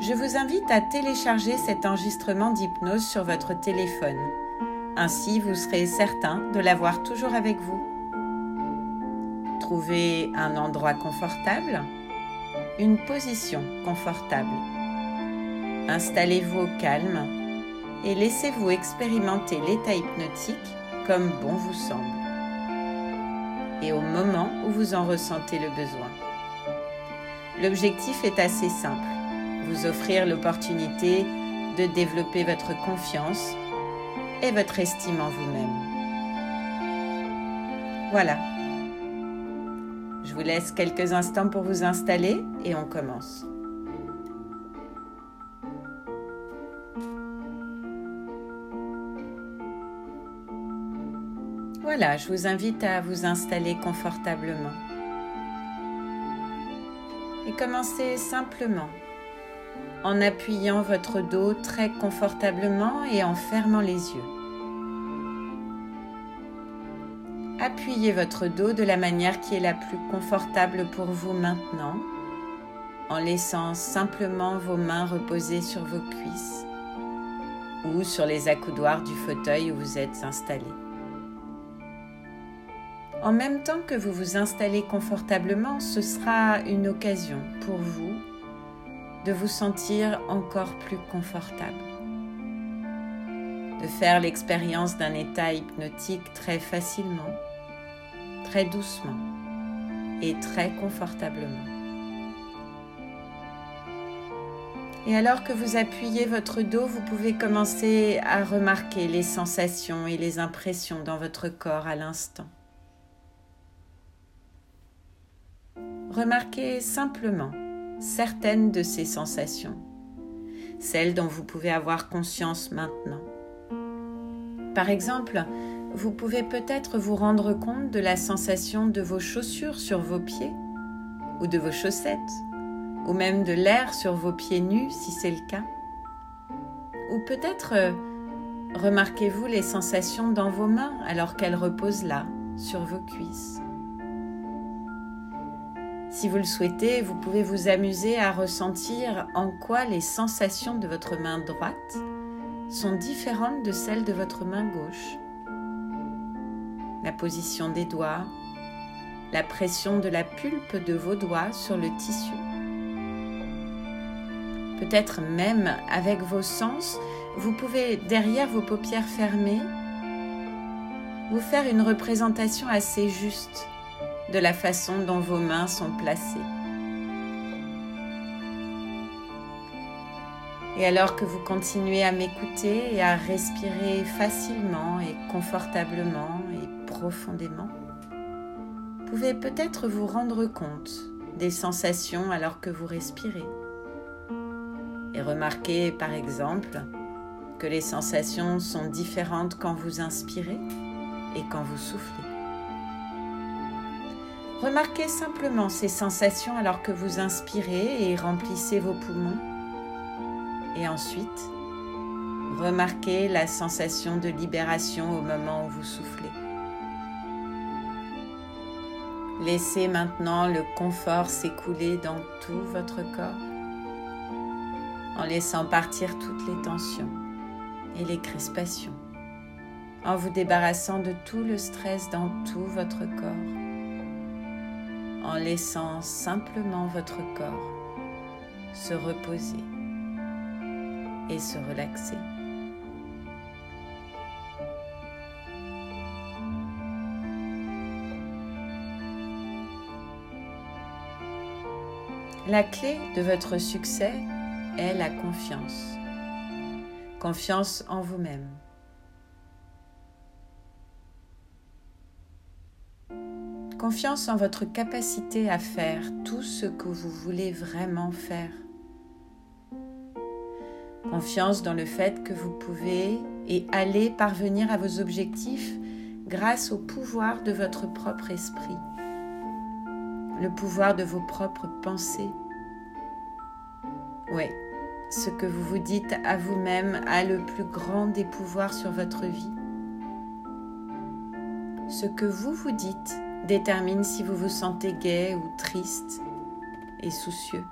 je vous invite à télécharger cet enregistrement d'hypnose sur votre téléphone. Ainsi, vous serez certain de l'avoir toujours avec vous. Trouvez un endroit confortable, une position confortable. Installez-vous au calme et laissez-vous expérimenter l'état hypnotique comme bon vous semble et au moment où vous en ressentez le besoin. L'objectif est assez simple vous offrir l'opportunité de développer votre confiance et votre estime en vous-même. Voilà. Je vous laisse quelques instants pour vous installer et on commence. Voilà, je vous invite à vous installer confortablement. Et commencez simplement en appuyant votre dos très confortablement et en fermant les yeux. Appuyez votre dos de la manière qui est la plus confortable pour vous maintenant, en laissant simplement vos mains reposer sur vos cuisses ou sur les accoudoirs du fauteuil où vous êtes installé. En même temps que vous vous installez confortablement, ce sera une occasion pour vous de vous sentir encore plus confortable, de faire l'expérience d'un état hypnotique très facilement, très doucement et très confortablement. Et alors que vous appuyez votre dos, vous pouvez commencer à remarquer les sensations et les impressions dans votre corps à l'instant. Remarquez simplement certaines de ces sensations, celles dont vous pouvez avoir conscience maintenant. Par exemple, vous pouvez peut-être vous rendre compte de la sensation de vos chaussures sur vos pieds, ou de vos chaussettes, ou même de l'air sur vos pieds nus si c'est le cas. Ou peut-être euh, remarquez-vous les sensations dans vos mains alors qu'elles reposent là, sur vos cuisses. Si vous le souhaitez, vous pouvez vous amuser à ressentir en quoi les sensations de votre main droite sont différentes de celles de votre main gauche. La position des doigts, la pression de la pulpe de vos doigts sur le tissu. Peut-être même avec vos sens, vous pouvez, derrière vos paupières fermées, vous faire une représentation assez juste de la façon dont vos mains sont placées. Et alors que vous continuez à m'écouter et à respirer facilement et confortablement et profondément, vous pouvez peut-être vous rendre compte des sensations alors que vous respirez. Et remarquez par exemple que les sensations sont différentes quand vous inspirez et quand vous soufflez. Remarquez simplement ces sensations alors que vous inspirez et remplissez vos poumons. Et ensuite, remarquez la sensation de libération au moment où vous soufflez. Laissez maintenant le confort s'écouler dans tout votre corps en laissant partir toutes les tensions et les crispations, en vous débarrassant de tout le stress dans tout votre corps en laissant simplement votre corps se reposer et se relaxer. La clé de votre succès est la confiance. Confiance en vous-même. Confiance en votre capacité à faire tout ce que vous voulez vraiment faire. Confiance dans le fait que vous pouvez et allez parvenir à vos objectifs grâce au pouvoir de votre propre esprit, le pouvoir de vos propres pensées. Oui, ce que vous vous dites à vous-même a le plus grand des pouvoirs sur votre vie. Ce que vous vous dites détermine si vous vous sentez gai ou triste et soucieux.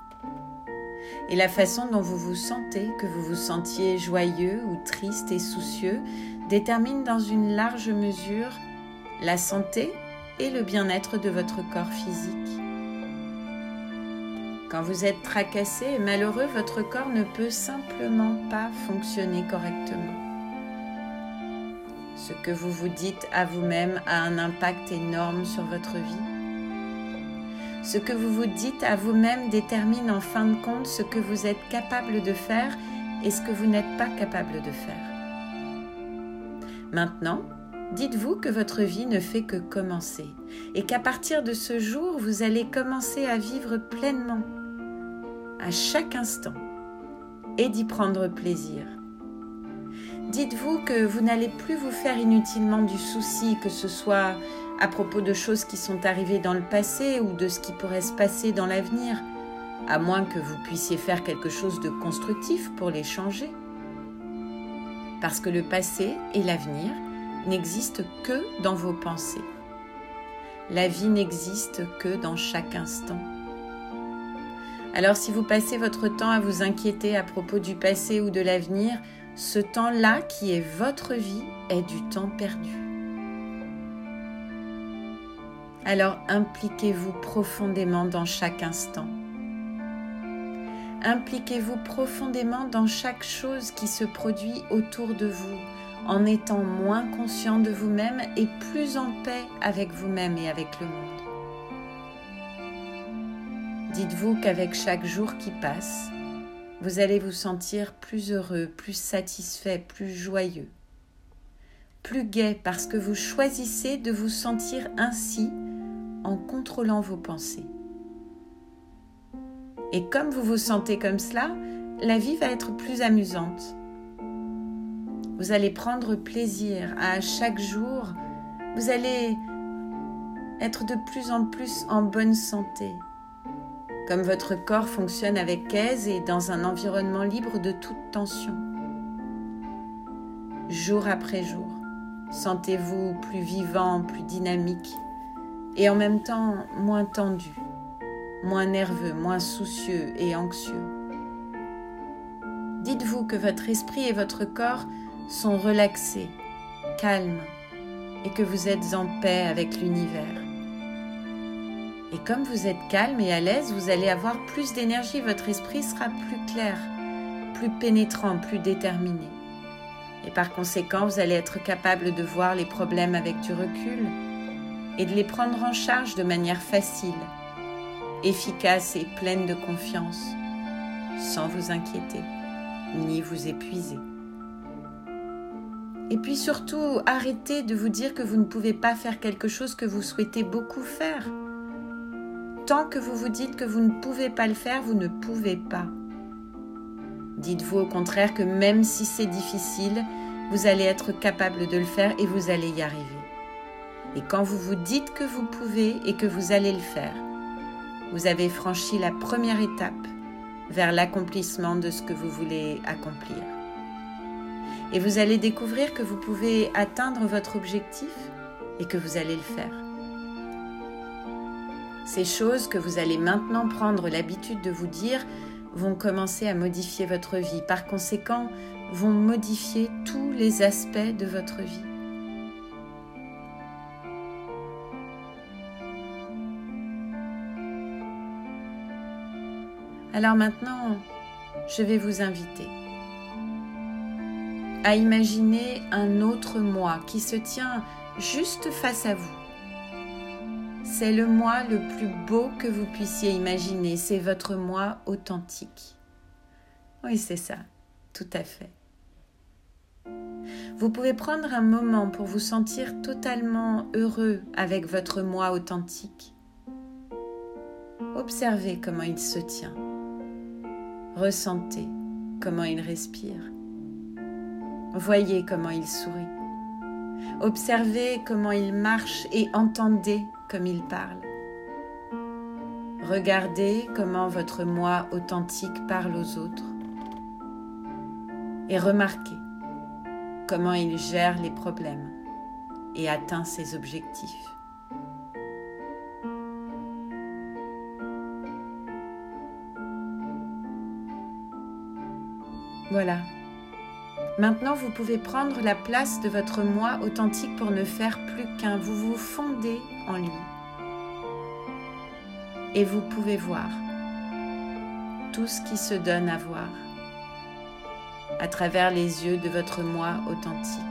Et la façon dont vous vous sentez, que vous vous sentiez joyeux ou triste et soucieux, détermine dans une large mesure la santé et le bien-être de votre corps physique. Quand vous êtes tracassé et malheureux, votre corps ne peut simplement pas fonctionner correctement. Ce que vous vous dites à vous-même a un impact énorme sur votre vie. Ce que vous vous dites à vous-même détermine en fin de compte ce que vous êtes capable de faire et ce que vous n'êtes pas capable de faire. Maintenant, dites-vous que votre vie ne fait que commencer et qu'à partir de ce jour, vous allez commencer à vivre pleinement, à chaque instant, et d'y prendre plaisir. Dites-vous que vous n'allez plus vous faire inutilement du souci, que ce soit à propos de choses qui sont arrivées dans le passé ou de ce qui pourrait se passer dans l'avenir, à moins que vous puissiez faire quelque chose de constructif pour les changer. Parce que le passé et l'avenir n'existent que dans vos pensées. La vie n'existe que dans chaque instant. Alors si vous passez votre temps à vous inquiéter à propos du passé ou de l'avenir, ce temps-là qui est votre vie est du temps perdu. Alors impliquez-vous profondément dans chaque instant. Impliquez-vous profondément dans chaque chose qui se produit autour de vous en étant moins conscient de vous-même et plus en paix avec vous-même et avec le monde. Dites-vous qu'avec chaque jour qui passe, vous allez vous sentir plus heureux, plus satisfait, plus joyeux, plus gai parce que vous choisissez de vous sentir ainsi en contrôlant vos pensées. Et comme vous vous sentez comme cela, la vie va être plus amusante. Vous allez prendre plaisir à chaque jour. Vous allez être de plus en plus en bonne santé, comme votre corps fonctionne avec aise et dans un environnement libre de toute tension. Jour après jour, sentez-vous plus vivant, plus dynamique et en même temps moins tendu, moins nerveux, moins soucieux et anxieux. Dites-vous que votre esprit et votre corps sont relaxés, calmes et que vous êtes en paix avec l'univers. Et comme vous êtes calme et à l'aise, vous allez avoir plus d'énergie, votre esprit sera plus clair, plus pénétrant, plus déterminé. Et par conséquent, vous allez être capable de voir les problèmes avec du recul et de les prendre en charge de manière facile, efficace et pleine de confiance, sans vous inquiéter ni vous épuiser. Et puis surtout, arrêtez de vous dire que vous ne pouvez pas faire quelque chose que vous souhaitez beaucoup faire tant que vous vous dites que vous ne pouvez pas le faire, vous ne pouvez pas. Dites-vous au contraire que même si c'est difficile, vous allez être capable de le faire et vous allez y arriver. Et quand vous vous dites que vous pouvez et que vous allez le faire, vous avez franchi la première étape vers l'accomplissement de ce que vous voulez accomplir. Et vous allez découvrir que vous pouvez atteindre votre objectif et que vous allez le faire. Ces choses que vous allez maintenant prendre l'habitude de vous dire vont commencer à modifier votre vie. Par conséquent, vont modifier tous les aspects de votre vie. Alors maintenant, je vais vous inviter à imaginer un autre moi qui se tient juste face à vous c'est le moi le plus beau que vous puissiez imaginer. C'est votre moi authentique. Oui, c'est ça, tout à fait. Vous pouvez prendre un moment pour vous sentir totalement heureux avec votre moi authentique. Observez comment il se tient. Ressentez comment il respire. Voyez comment il sourit. Observez comment il marche et entendez comme il parle. Regardez comment votre moi authentique parle aux autres. Et remarquez comment il gère les problèmes et atteint ses objectifs. Voilà. Maintenant, vous pouvez prendre la place de votre moi authentique pour ne faire plus qu'un. Vous vous fondez en lui. Et vous pouvez voir tout ce qui se donne à voir à travers les yeux de votre moi authentique.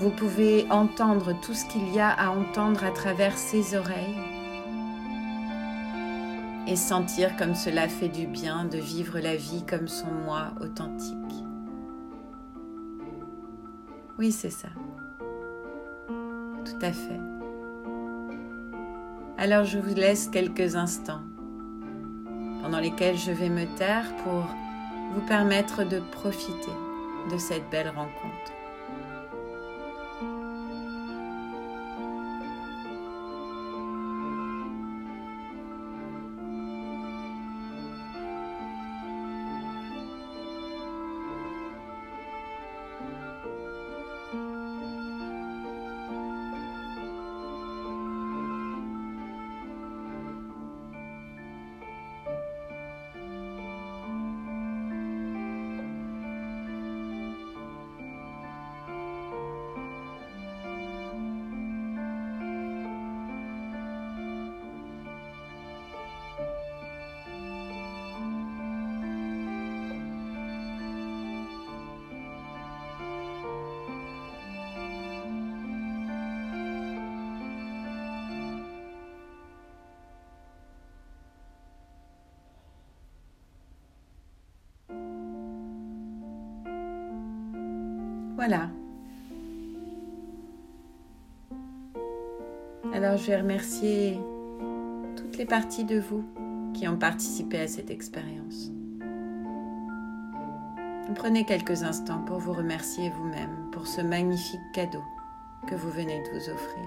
Vous pouvez entendre tout ce qu'il y a à entendre à travers ses oreilles et sentir comme cela fait du bien de vivre la vie comme son moi authentique. Oui, c'est ça. Tout à fait. Alors je vous laisse quelques instants pendant lesquels je vais me taire pour vous permettre de profiter de cette belle rencontre. Voilà. Alors je vais remercier toutes les parties de vous qui ont participé à cette expérience. Prenez quelques instants pour vous remercier vous-même pour ce magnifique cadeau que vous venez de vous offrir.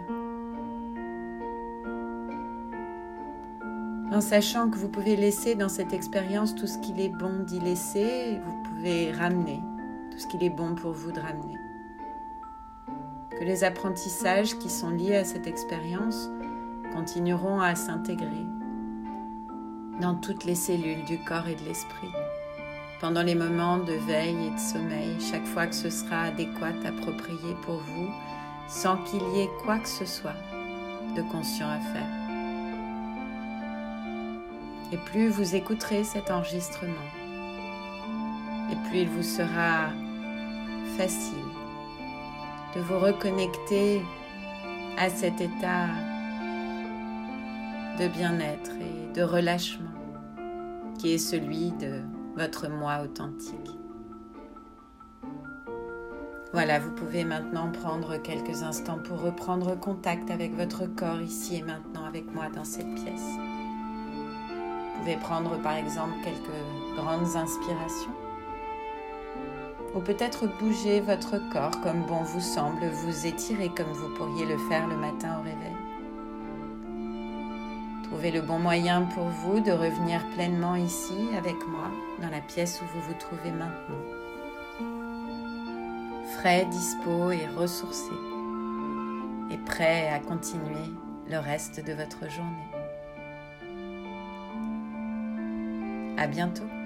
En sachant que vous pouvez laisser dans cette expérience tout ce qu'il est bon d'y laisser, vous pouvez ramener tout ce qu'il est bon pour vous de ramener. Que les apprentissages qui sont liés à cette expérience continueront à s'intégrer dans toutes les cellules du corps et de l'esprit, pendant les moments de veille et de sommeil, chaque fois que ce sera adéquat, approprié pour vous, sans qu'il y ait quoi que ce soit de conscient à faire. Et plus vous écouterez cet enregistrement, et plus il vous sera facile de vous reconnecter à cet état de bien-être et de relâchement qui est celui de votre moi authentique. Voilà, vous pouvez maintenant prendre quelques instants pour reprendre contact avec votre corps ici et maintenant avec moi dans cette pièce. Vous pouvez prendre par exemple quelques grandes inspirations ou peut-être bouger votre corps comme bon vous semble, vous étirer comme vous pourriez le faire le matin au réveil. Trouvez le bon moyen pour vous de revenir pleinement ici avec moi, dans la pièce où vous vous trouvez maintenant. Frais, dispo et ressourcé, et prêt à continuer le reste de votre journée. À bientôt.